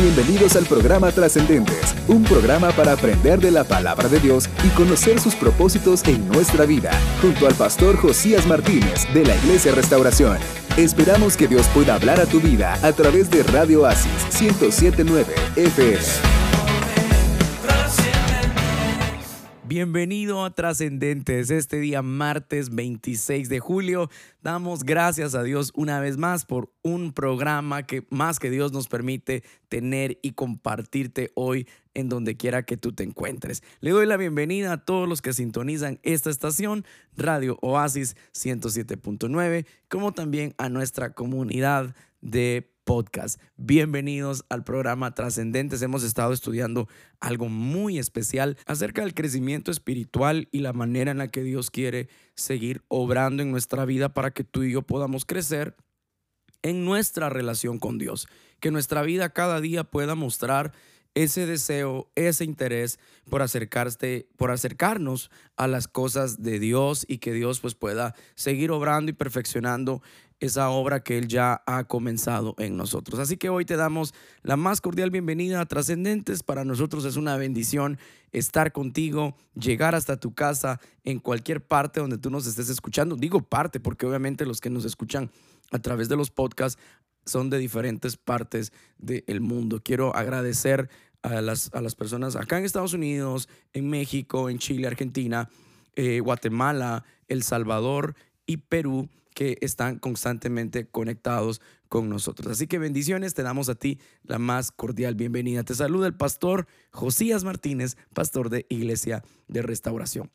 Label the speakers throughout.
Speaker 1: Bienvenidos al programa Trascendentes, un programa para aprender de la palabra de Dios y conocer sus propósitos en nuestra vida, junto al pastor Josías Martínez de la Iglesia Restauración. Esperamos que Dios pueda hablar a tu vida a través de Radio Asis 1079 FM.
Speaker 2: Bienvenido a Trascendentes. Este día martes 26 de julio damos gracias a Dios una vez más por un programa que más que Dios nos permite tener y compartirte hoy en donde quiera que tú te encuentres. Le doy la bienvenida a todos los que sintonizan esta estación, Radio Oasis 107.9, como también a nuestra comunidad de podcast. Bienvenidos al programa Trascendentes. Hemos estado estudiando algo muy especial acerca del crecimiento espiritual y la manera en la que Dios quiere seguir obrando en nuestra vida para que tú y yo podamos crecer en nuestra relación con Dios. Que nuestra vida cada día pueda mostrar ese deseo, ese interés por acercarse, por acercarnos a las cosas de Dios y que Dios pues pueda seguir obrando y perfeccionando esa obra que Él ya ha comenzado en nosotros. Así que hoy te damos la más cordial bienvenida a Trascendentes. Para nosotros es una bendición estar contigo, llegar hasta tu casa en cualquier parte donde tú nos estés escuchando. Digo parte porque obviamente los que nos escuchan a través de los podcasts son de diferentes partes del mundo. Quiero agradecer a las, a las personas acá en Estados Unidos, en México, en Chile, Argentina, eh, Guatemala, El Salvador y Perú que están constantemente conectados con nosotros. Así que bendiciones, te damos a ti la más cordial bienvenida. Te saluda el pastor Josías Martínez, pastor de Iglesia de Restauración.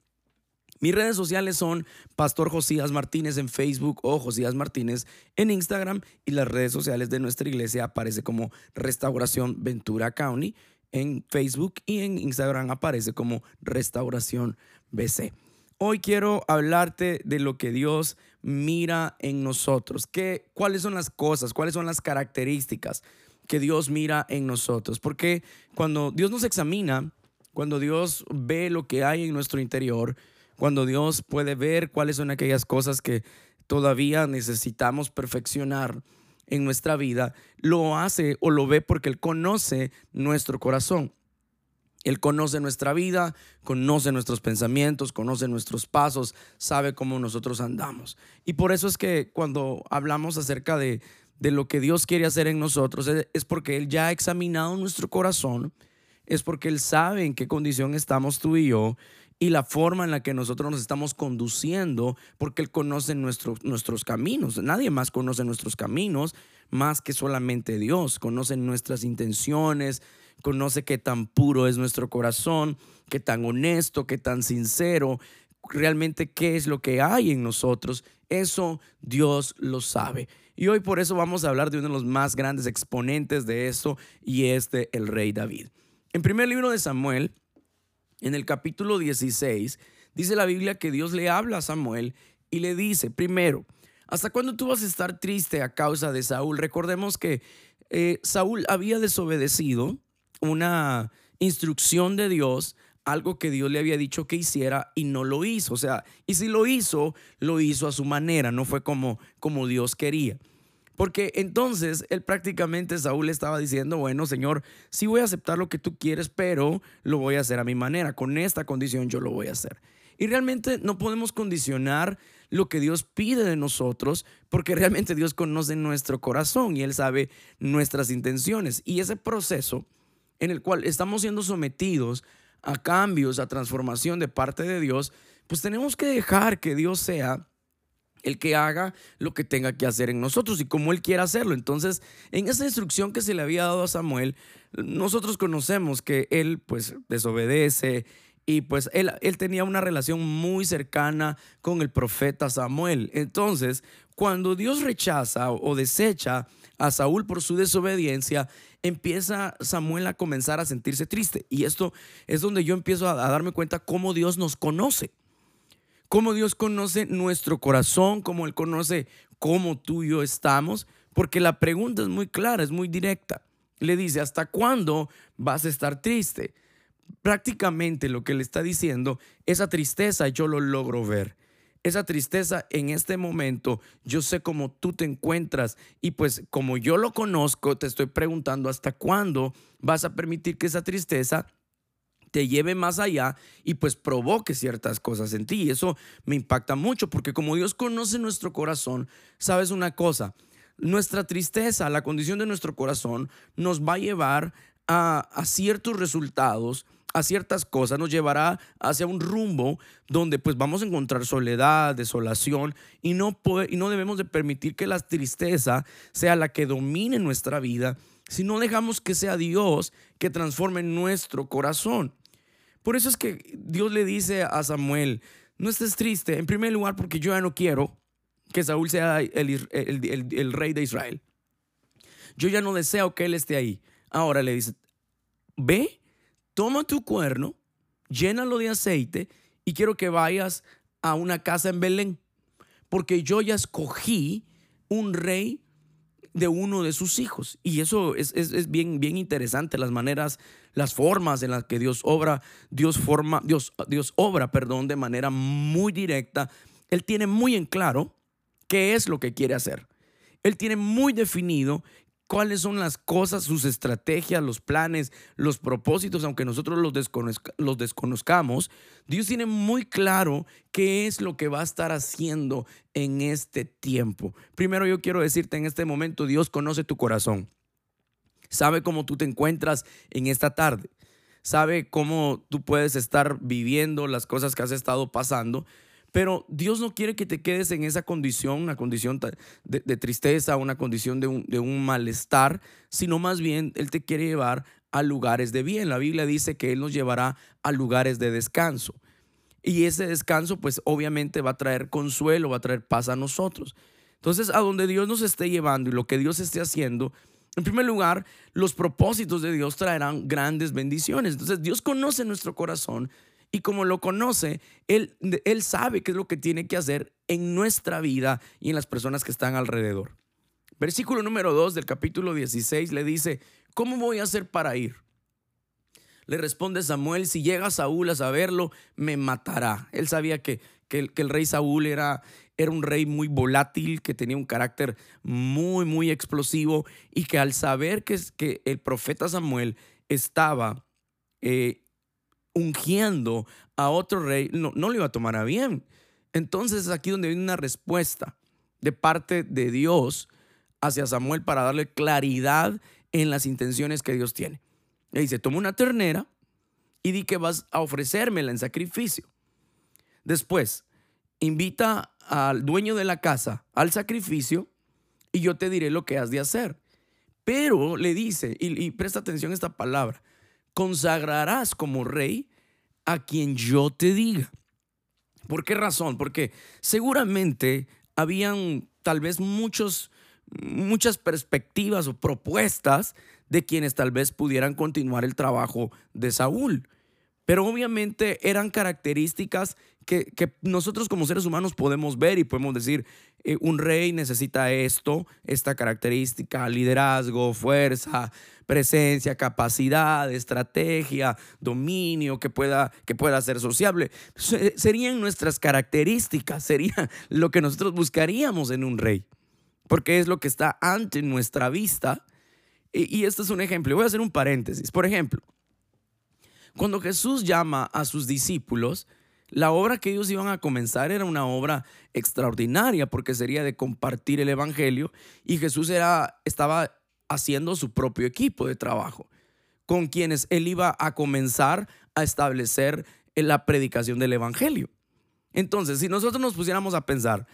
Speaker 2: Mis redes sociales son Pastor Josías Martínez en Facebook o Josías Martínez en Instagram y las redes sociales de nuestra iglesia aparece como Restauración Ventura County en Facebook y en Instagram aparece como Restauración BC. Hoy quiero hablarte de lo que Dios mira en nosotros. ¿Qué, ¿Cuáles son las cosas? ¿Cuáles son las características que Dios mira en nosotros? Porque cuando Dios nos examina, cuando Dios ve lo que hay en nuestro interior, cuando Dios puede ver cuáles son aquellas cosas que todavía necesitamos perfeccionar en nuestra vida, lo hace o lo ve porque Él conoce nuestro corazón. Él conoce nuestra vida, conoce nuestros pensamientos, conoce nuestros pasos, sabe cómo nosotros andamos. Y por eso es que cuando hablamos acerca de, de lo que Dios quiere hacer en nosotros, es porque Él ya ha examinado nuestro corazón, es porque Él sabe en qué condición estamos tú y yo y la forma en la que nosotros nos estamos conduciendo, porque Él conoce nuestros caminos. Nadie más conoce nuestros caminos más que solamente Dios. Conoce nuestras intenciones, conoce qué tan puro es nuestro corazón, qué tan honesto, qué tan sincero, realmente qué es lo que hay en nosotros. Eso Dios lo sabe. Y hoy por eso vamos a hablar de uno de los más grandes exponentes de eso y es de el rey David. En primer libro de Samuel, en el capítulo 16, dice la Biblia que Dios le habla a Samuel y le dice, primero, ¿hasta cuándo tú vas a estar triste a causa de Saúl? Recordemos que eh, Saúl había desobedecido una instrucción de Dios, algo que Dios le había dicho que hiciera y no lo hizo. O sea, y si lo hizo, lo hizo a su manera, no fue como, como Dios quería. Porque entonces él prácticamente Saúl estaba diciendo, bueno, Señor, sí voy a aceptar lo que tú quieres, pero lo voy a hacer a mi manera. Con esta condición yo lo voy a hacer. Y realmente no podemos condicionar lo que Dios pide de nosotros, porque realmente Dios conoce nuestro corazón y Él sabe nuestras intenciones. Y ese proceso en el cual estamos siendo sometidos a cambios, a transformación de parte de Dios, pues tenemos que dejar que Dios sea el que haga lo que tenga que hacer en nosotros y como Él quiera hacerlo. Entonces, en esa instrucción que se le había dado a Samuel, nosotros conocemos que Él pues desobedece y pues él, él tenía una relación muy cercana con el profeta Samuel. Entonces, cuando Dios rechaza o desecha a Saúl por su desobediencia, empieza Samuel a comenzar a sentirse triste. Y esto es donde yo empiezo a, darme cuenta cómo Dios nos conoce. Cómo Dios conoce nuestro corazón, cómo Él conoce cómo tú y yo estamos. Porque la pregunta es muy clara, es muy directa. Le dice, ¿hasta cuándo vas a estar triste? Prácticamente lo que le está diciendo, esa tristeza yo lo logro ver esa tristeza en este momento, yo sé cómo tú te encuentras y pues como yo lo conozco, te estoy preguntando hasta cuándo vas a permitir que esa tristeza te lleve más allá y pues provoque ciertas cosas en ti. Y eso me impacta mucho porque como Dios conoce nuestro corazón, sabes una cosa, nuestra tristeza, la condición de nuestro corazón nos va a llevar a, ciertos resultados a ciertas cosas, nos llevará hacia un rumbo donde pues vamos a encontrar soledad, desolación y no, y no debemos de permitir que la tristeza sea la que domine nuestra vida, si no dejamos que sea Dios que transforme nuestro corazón. Por eso es que Dios le dice a Samuel, no estés triste, en primer lugar porque yo ya no quiero que Saúl sea el, rey de Israel. Yo ya no deseo que él esté ahí. Ahora le dice, ve toma tu cuerno, llénalo de aceite y quiero que vayas a una casa en Belén, porque yo ya escogí un rey de uno de sus hijos. Y eso es, bien interesante, las maneras, las formas en las que Dios obra, Dios forma, Dios, Dios obra, perdón, de manera muy directa. Él tiene muy en claro qué es lo que quiere hacer. Él tiene muy definido cuáles son las cosas, sus estrategias, los planes, los propósitos, aunque nosotros los, los, desconozcamos, Dios tiene muy claro qué es lo que va a estar haciendo en este tiempo. Primero yo quiero decirte en este momento, Dios conoce tu corazón, sabe cómo tú te encuentras en esta tarde, sabe cómo tú puedes estar viviendo las cosas que has estado pasando pero Dios no quiere que te quedes en esa condición, una condición de, tristeza, una condición de un, de un malestar, sino más bien Él te quiere llevar a lugares de bien. La Biblia dice que Él nos llevará a lugares de descanso. Y ese descanso, pues obviamente va a traer consuelo, va a traer paz a nosotros. Entonces, a donde Dios nos esté llevando y lo que Dios esté haciendo, en primer lugar, los propósitos de Dios traerán grandes bendiciones. Entonces, Dios conoce nuestro corazón y como lo conoce, él, él sabe qué es lo que tiene que hacer en nuestra vida y en las personas que están alrededor. Versículo número 2 del capítulo 16 le dice, ¿cómo voy a hacer para ir? Le responde Samuel, si llega Saúl a saberlo, me matará. Él sabía que, que, el, rey Saúl era, era un rey muy volátil, que tenía un carácter muy, muy explosivo y que al saber que, que el profeta Samuel estaba eh, ungiendo a otro rey, no, no lo iba a tomar a bien. Entonces es aquí donde viene una respuesta de parte de Dios hacia Samuel para darle claridad en las intenciones que Dios tiene. Le dice, toma una ternera y di que vas a ofrecérmela en sacrificio. Después, invita al dueño de la casa al sacrificio y yo te diré lo que has de hacer. Pero le dice, y, presta atención a esta palabra, consagrarás como rey a quien yo te diga. ¿Por qué razón? Porque seguramente habían tal vez muchos, muchas perspectivas o propuestas de quienes tal vez pudieran continuar el trabajo de Saúl. Pero obviamente eran características que, nosotros como seres humanos podemos ver y podemos decir, eh, un rey necesita esto, esta característica, liderazgo, fuerza, presencia, capacidad, estrategia, dominio, que pueda, que pueda ser sociable. Serían nuestras características, sería lo que nosotros buscaríamos en un rey, porque es lo que está ante nuestra vista. Y, y este es un ejemplo. Voy a hacer un paréntesis. Por ejemplo, cuando Jesús llama a sus discípulos, la obra que ellos iban a comenzar era una obra extraordinaria porque sería de compartir el Evangelio y Jesús era, estaba haciendo su propio equipo de trabajo con quienes él iba a comenzar a establecer la predicación del Evangelio. Entonces, si nosotros nos pusiéramos a pensar,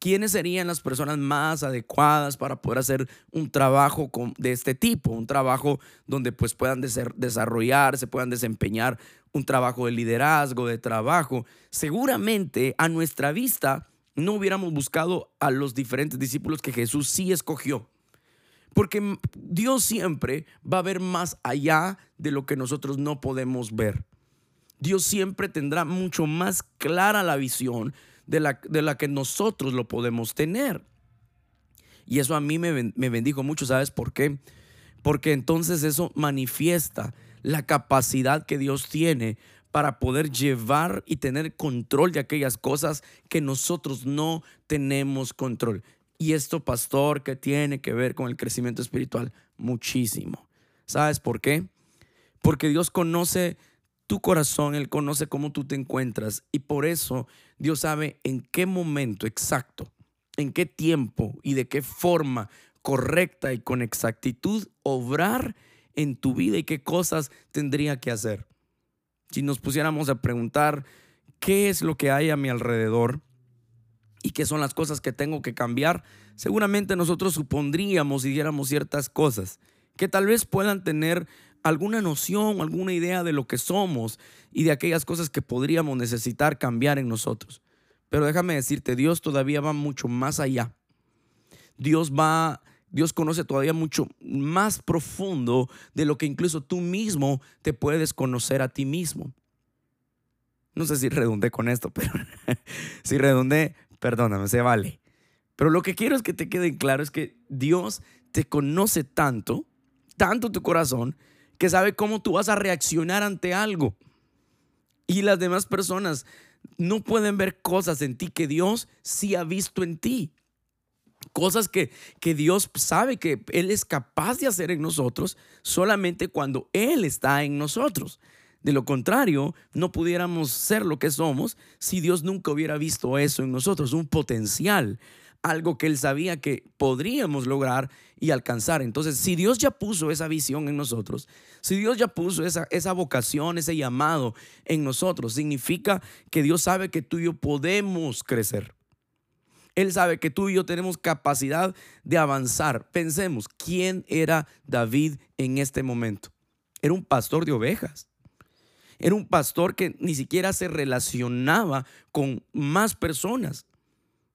Speaker 2: quiénes serían las personas más adecuadas para poder hacer un trabajo de este tipo, un trabajo donde pues puedan desarrollarse, puedan desempeñar un trabajo de liderazgo, de trabajo. Seguramente a nuestra vista no hubiéramos buscado a los diferentes discípulos que Jesús sí escogió. Porque Dios siempre va a ver más allá de lo que nosotros no podemos ver. Dios siempre tendrá mucho más clara la visión de la, de la que nosotros lo podemos tener. Y eso a mí me, me bendijo mucho, ¿sabes por qué? Porque entonces eso manifiesta la capacidad que Dios tiene para poder llevar y tener control de aquellas cosas que nosotros no tenemos control. Y esto, pastor, que tiene que ver con el crecimiento espiritual, muchísimo. ¿Sabes por qué? Porque Dios conoce tu corazón, Él conoce cómo tú te encuentras y por eso Dios sabe en qué momento exacto, en qué tiempo y de qué forma correcta y con exactitud obrar en tu vida y qué cosas tendría que hacer. Si nos pusiéramos a preguntar qué es lo que hay a mi alrededor y qué son las cosas que tengo que cambiar, seguramente nosotros supondríamos y diéramos ciertas cosas que tal vez puedan tener alguna noción, alguna idea de lo que somos y de aquellas cosas que podríamos necesitar cambiar en nosotros. Pero déjame decirte, Dios todavía va mucho más allá. Dios va, Dios conoce todavía mucho más profundo de lo que incluso tú mismo te puedes conocer a ti mismo. No sé si redundé con esto, pero si redundé, perdóname, se vale. Pero lo que quiero es que te quede claro es que Dios te conoce tanto, tanto tu corazón, que sabe cómo tú vas a reaccionar ante algo. Y las demás personas no pueden ver cosas en ti que Dios sí ha visto en ti. Cosas que, que Dios sabe que Él es capaz de hacer en nosotros solamente cuando Él está en nosotros. De lo contrario, no pudiéramos ser lo que somos si Dios nunca hubiera visto eso en nosotros, un potencial, algo que Él sabía que podríamos lograr y alcanzar. Entonces, si Dios ya puso esa visión en nosotros, si Dios ya puso esa, esa vocación, ese llamado en nosotros, significa que Dios sabe que tú y yo podemos crecer. Él sabe que tú y yo tenemos capacidad de avanzar. Pensemos, ¿quién era David en este momento? Era un pastor de ovejas. Era un pastor que ni siquiera se relacionaba con más personas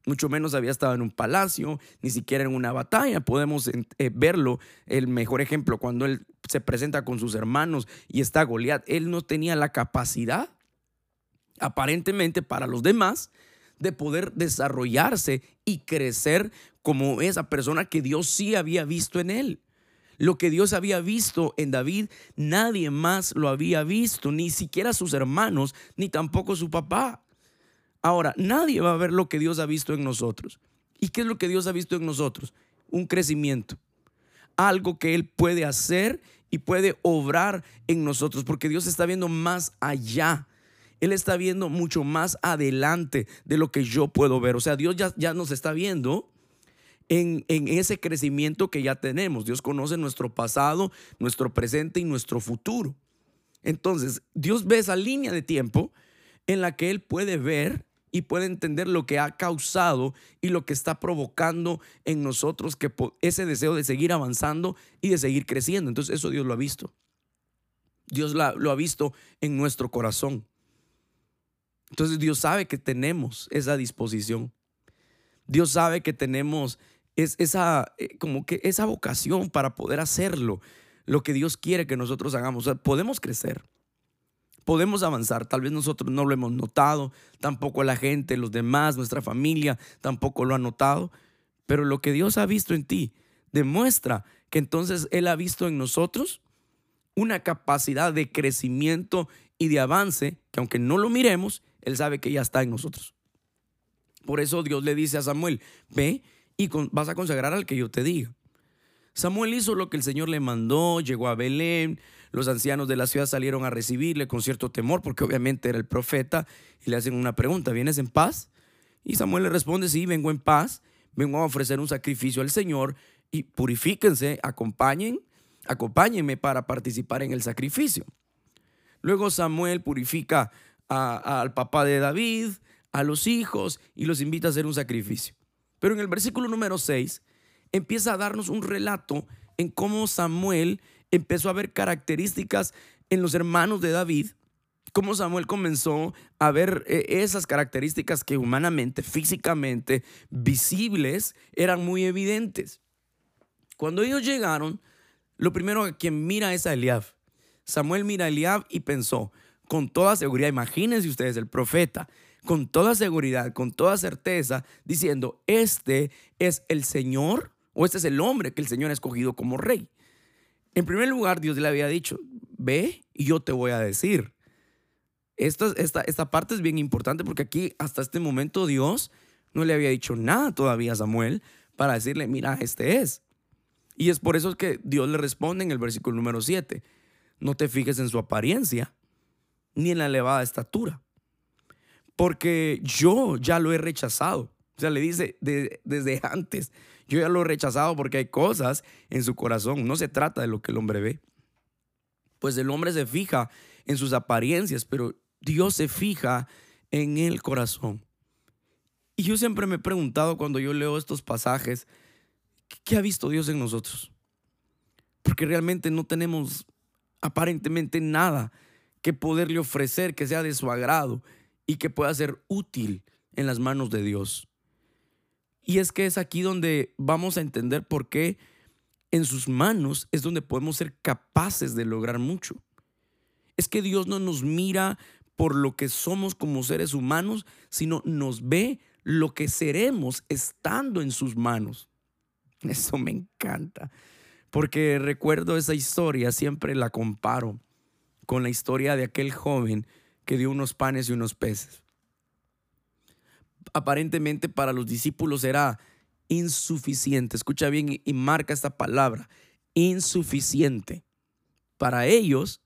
Speaker 2: mucho menos había estado en un palacio, ni siquiera en una batalla. Podemos eh, verlo, el mejor ejemplo, cuando él se presenta con sus hermanos y está Goliat. Él no tenía la capacidad, aparentemente para los demás, de poder desarrollarse y crecer como esa persona que Dios sí había visto en él. Lo que Dios había visto en David, nadie más lo había visto, ni siquiera sus hermanos, ni tampoco su papá. Ahora, nadie va a ver lo que Dios ha visto en nosotros. ¿Y qué es lo que Dios ha visto en nosotros? Un crecimiento. Algo que Él puede hacer y puede obrar en nosotros, porque Dios está viendo más allá. Él está viendo mucho más adelante de lo que yo puedo ver. O sea, Dios ya, ya nos está viendo en, en, ese crecimiento que ya tenemos. Dios conoce nuestro pasado, nuestro presente y nuestro futuro. Entonces, Dios ve esa línea de tiempo en la que Él puede ver y puede entender lo que ha causado y lo que está provocando en nosotros que ese deseo de seguir avanzando y de seguir creciendo. Entonces eso Dios lo ha visto. Dios lo ha visto en nuestro corazón. Entonces Dios sabe que tenemos esa disposición. Dios sabe que tenemos esa, eh, como que esa vocación para poder hacerlo, lo que Dios quiere que nosotros hagamos. podemos crecer podemos avanzar. Tal vez nosotros no lo hemos notado, tampoco la gente, los demás, nuestra familia tampoco lo ha notado, pero lo que Dios ha visto en ti demuestra que entonces Él ha visto en nosotros una capacidad de crecimiento y de avance que aunque no lo miremos, Él sabe que ya está en nosotros. Por eso Dios le dice a Samuel, ve y vas a consagrar al que yo te diga. Samuel hizo lo que el Señor le mandó, llegó a Belén, los ancianos de la ciudad salieron a recibirle con cierto temor, porque obviamente era el profeta, y le hacen una pregunta, ¿vienes en paz? Y Samuel le responde, sí, vengo en paz, vengo a ofrecer un sacrificio al Señor, y purifíquense, acompañen, acompáñenme para participar en el sacrificio. Luego Samuel purifica al papá de David, a los hijos, y los invita a hacer un sacrificio. Pero en el versículo número 6 empieza a darnos un relato en cómo Samuel empezó a ver características en los hermanos de David, cómo Samuel comenzó a ver eh, esas características que humanamente, físicamente, visibles, eran muy evidentes. Cuando ellos llegaron, lo primero a quien mira es a Eliab. Samuel mira a Eliab y pensó, con toda seguridad, imagínense ustedes el profeta, con toda seguridad, con toda certeza, diciendo, este es el Señor o este es el hombre que el Señor ha escogido como rey. En primer lugar, Dios le había dicho, ve y yo te voy a decir. Esta, esta, esta parte es bien importante porque aquí hasta este momento Dios no le había dicho nada todavía a Samuel para decirle, mira, este es. Y es por eso que Dios le responde en el versículo número 7, no te fijes en su apariencia ni en la elevada estatura, porque yo ya lo he rechazado. O sea, le dice desde antes, yo ya lo he rechazado porque hay cosas en su corazón, no se trata de lo que el hombre ve. Pues el hombre se fija en sus apariencias, pero Dios se fija en el corazón. Y yo siempre me he preguntado cuando yo leo estos pasajes, ¿qué ha visto Dios en nosotros? Porque realmente no tenemos aparentemente nada que poderle ofrecer que sea de su agrado y que pueda ser útil en las manos de Dios. Y es que es aquí donde vamos a entender por qué en sus manos es donde podemos ser capaces de lograr mucho. Es que Dios no nos mira por lo que somos como seres humanos, sino nos ve lo que seremos estando en sus manos. Eso me encanta, porque recuerdo esa historia, siempre la comparo con la historia de aquel joven que dio unos panes y unos peces. Aparentemente para los discípulos era insuficiente. Escucha bien y marca esta palabra, insuficiente para ellos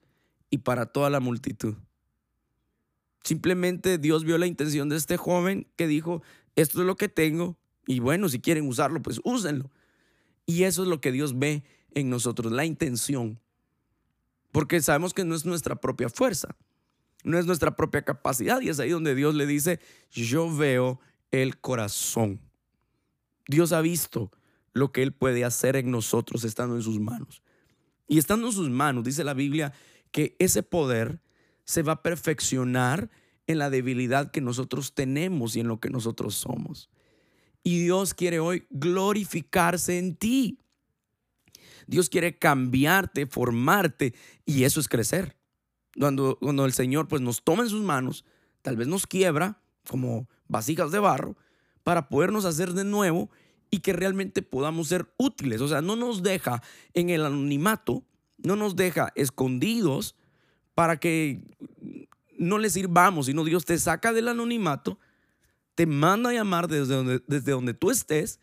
Speaker 2: y para toda la multitud. Simplemente Dios vio la intención de este joven que dijo, esto es lo que tengo y bueno, si quieren usarlo, pues úsenlo. Y eso es lo que Dios ve en nosotros, la intención. Porque sabemos que no es nuestra propia fuerza, no es nuestra propia capacidad. Y es ahí donde Dios le dice, yo veo el corazón. Dios ha visto lo que Él puede hacer en nosotros estando en sus manos. Y estando en sus manos, dice la Biblia, que ese poder se va a perfeccionar en la debilidad que nosotros tenemos y en lo que nosotros somos. Y Dios quiere hoy glorificarse en ti. Dios quiere cambiarte, formarte y eso es crecer. Cuando, cuando el Señor pues nos toma en sus manos, tal vez nos quiebra como vasijas de barro para podernos hacer de nuevo y que realmente podamos ser útiles. O sea, no nos deja en el anonimato, no nos deja escondidos para que no le sirvamos, sino Dios te saca del anonimato te manda a llamar desde donde, desde donde tú estés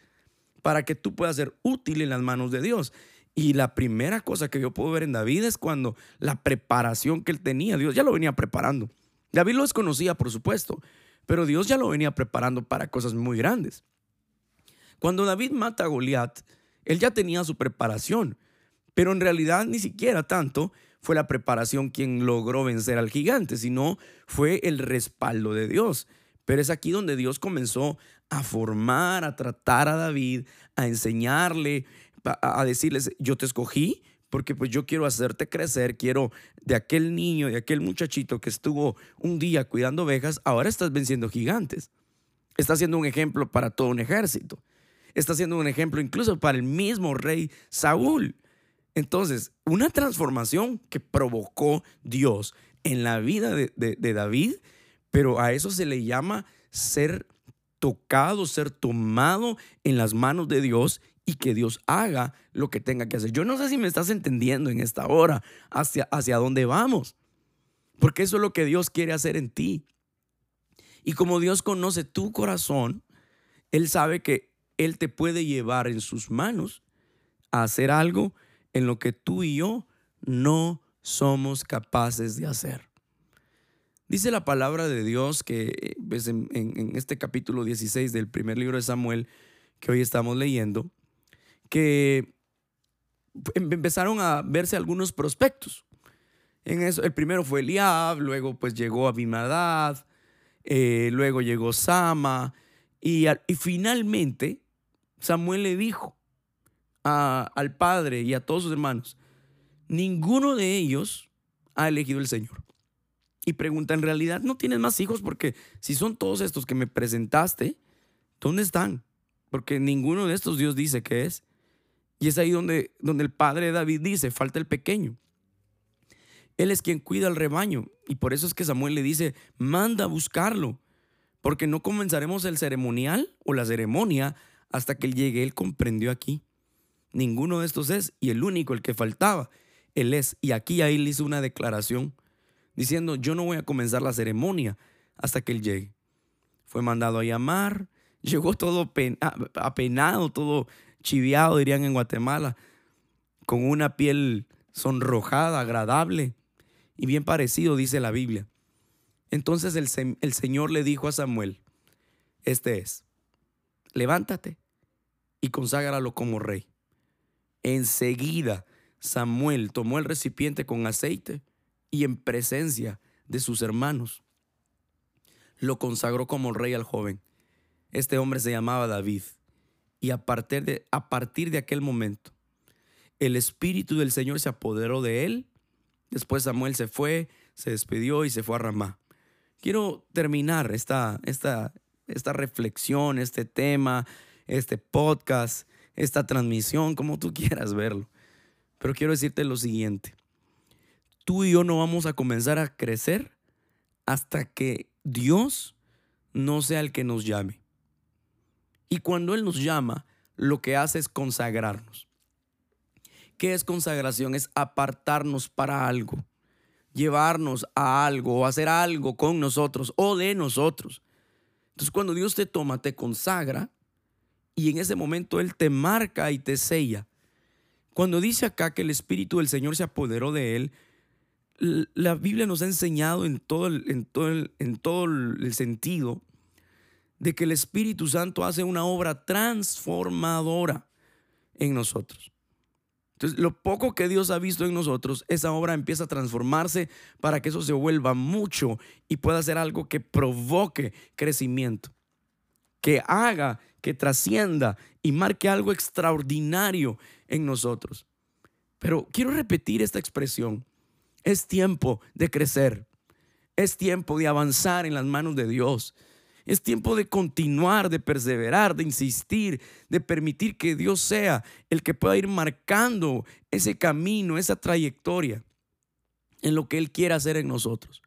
Speaker 2: para que tú puedas ser útil en las manos de Dios. Y la primera cosa que yo puedo ver en David es cuando la preparación que él tenía, Dios ya lo venía preparando. David lo desconocía, por supuesto, pero Dios ya lo venía preparando para cosas muy grandes. Cuando David mata a Goliat, él ya tenía su preparación, pero en realidad ni siquiera tanto fue la preparación quien logró vencer al gigante, sino fue el respaldo de Dios. Pero es aquí donde Dios comenzó a formar, a tratar a David, a enseñarle, a decirles, yo te escogí porque pues yo quiero hacerte crecer, quiero de aquel niño, de aquel muchachito que estuvo un día cuidando ovejas, ahora estás venciendo gigantes. Estás siendo un ejemplo para todo un ejército. Estás siendo un ejemplo incluso para el mismo rey Saúl. Entonces, una transformación que provocó Dios en la vida de, de David pero a eso se le llama ser tocado, ser tomado en las manos de Dios y que Dios haga lo que tenga que hacer. Yo no sé si me estás entendiendo en esta hora hacia, hacia dónde vamos, porque eso es lo que Dios quiere hacer en ti. Y como Dios conoce tu corazón, Él sabe que Él te puede llevar en sus manos a hacer algo en lo que tú y yo no somos capaces de hacer. Dice la palabra de Dios que pues, en, este capítulo 16 del primer libro de Samuel que hoy estamos leyendo, que em, empezaron a verse algunos prospectos. En eso, el primero fue Eliab, luego pues llegó Abimadad, eh, luego llegó Sama, y, y, finalmente Samuel le dijo al padre y a todos sus hermanos, ninguno de ellos ha elegido el Señor y pregunta, ¿en realidad no tienes más hijos? Porque si son todos estos que me presentaste, ¿dónde están? Porque ninguno de estos Dios dice que es. Y es ahí donde, donde el padre de David dice, falta el pequeño. Él es quien cuida al rebaño. Y por eso es que Samuel le dice, manda a buscarlo. Porque no comenzaremos el ceremonial o la ceremonia hasta que él llegue. Él comprendió aquí. Ninguno de estos es. Y el único, el que faltaba, él es. Y aquí ahí le hizo una declaración diciendo, yo no voy a comenzar la ceremonia hasta que él llegue. Fue mandado a llamar, llegó todo apenado, todo chiviado, dirían en Guatemala, con una piel sonrojada, agradable y bien parecido, dice la Biblia. Entonces el, el Señor le dijo a Samuel, este es, levántate y conságralo como rey. Enseguida Samuel tomó el recipiente con aceite y en presencia de sus hermanos lo consagró como rey al joven. Este hombre se llamaba David y a partir de, a partir de aquel momento el espíritu del Señor se apoderó de él. Después Samuel se fue, se despidió y se fue a Ramá. Quiero terminar esta, esta, esta reflexión, este tema, este podcast, esta transmisión, como tú quieras verlo. Pero quiero decirte lo siguiente. Tú y yo no vamos a comenzar a crecer hasta que Dios no sea el que nos llame. Y cuando Él nos llama, lo que hace es consagrarnos. ¿Qué es consagración? Es apartarnos para algo, llevarnos a algo o hacer algo con nosotros o de nosotros. Entonces cuando Dios te toma, te consagra y en ese momento Él te marca y te sella. Cuando dice acá que el Espíritu del Señor se apoderó de Él, la Biblia nos ha enseñado en todo el, en todo en todo el sentido de que el Espíritu Santo hace una obra transformadora en nosotros. Entonces, lo poco que Dios ha visto en nosotros, esa obra empieza a transformarse para que eso se vuelva mucho y pueda ser algo que provoque crecimiento, que haga, que trascienda y marque algo extraordinario en nosotros. Pero quiero repetir esta expresión. Es tiempo de crecer. Es tiempo de avanzar en las manos de Dios. Es tiempo de continuar, de perseverar, de insistir, de permitir que Dios sea el que pueda ir marcando ese camino, esa trayectoria en lo que Él quiera hacer en nosotros.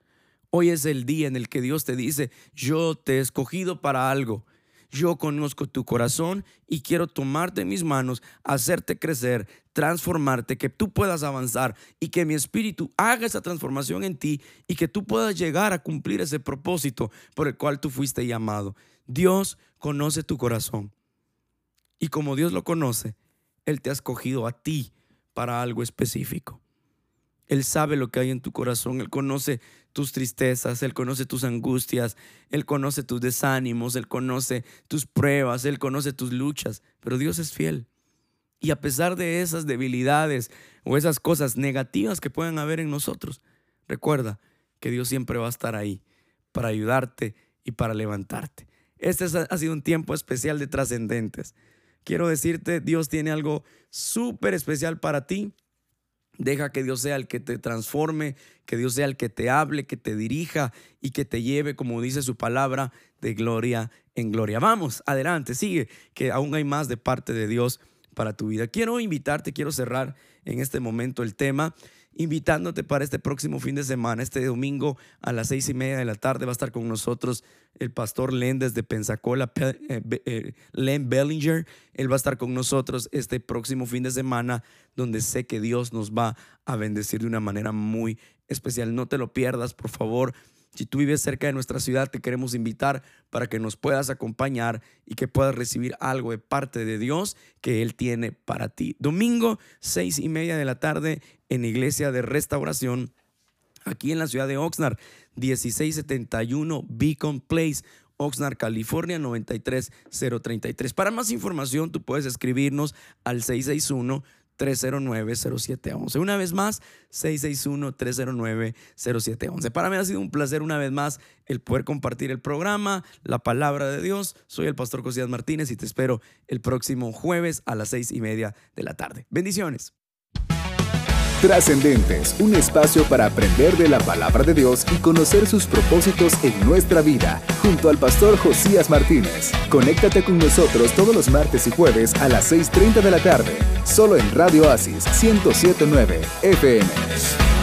Speaker 2: Hoy es el día en el que Dios te dice, yo te he escogido para algo yo conozco tu corazón y quiero tomarte en mis manos, hacerte crecer, transformarte, que tú puedas avanzar y que mi espíritu haga esa transformación en ti y que tú puedas llegar a cumplir ese propósito por el cual tú fuiste llamado. Dios conoce tu corazón. Y como Dios lo conoce, Él te ha escogido a ti para algo específico. Él sabe lo que hay en tu corazón, Él conoce tus tristezas, Él conoce tus angustias, Él conoce tus desánimos, Él conoce tus pruebas, Él conoce tus luchas, pero Dios es fiel. Y a pesar de esas debilidades o esas cosas negativas que puedan haber en nosotros, recuerda que Dios siempre va a estar ahí para ayudarte y para levantarte. Este ha sido un tiempo especial de trascendentes. Quiero decirte, Dios tiene algo súper especial para ti Deja que Dios sea el que te transforme, que Dios sea el que te hable, que te dirija y que te lleve, como dice su palabra, de gloria en gloria. Vamos, adelante, sigue, que aún hay más de parte de Dios para tu vida. Quiero invitarte, quiero cerrar en este momento el tema invitándote para este próximo fin de semana. Este domingo a las seis y media de la tarde va a estar con nosotros el pastor Len desde Pensacola, eh, eh, Len Bellinger. Él va a estar con nosotros este próximo fin de semana, donde sé que Dios nos va a bendecir de una manera muy especial. No te lo pierdas, por favor. Si tú vives cerca de nuestra ciudad, te queremos invitar para que nos puedas acompañar y que puedas recibir algo de parte de Dios que Él tiene para ti. Domingo, seis y media de la tarde, en Iglesia de Restauración, aquí en la ciudad de Oxnard, 1671 Beacon Place. Oxnard, California 93033. Para más información, tú puedes escribirnos al 661 309-0711. Una vez más, 661-309-0711. Para mí ha sido un placer una vez más el poder compartir el programa, la palabra de Dios. Soy el pastor Josías Martínez y te espero el próximo jueves a las seis y media de la tarde. Bendiciones.
Speaker 1: Trascendentes, un espacio para aprender de la palabra de Dios y conocer sus propósitos en nuestra vida, junto al pastor Josías Martínez. Conéctate con nosotros todos los martes y jueves a las 6.30 de la tarde, solo en Radio Asis 1079 FM.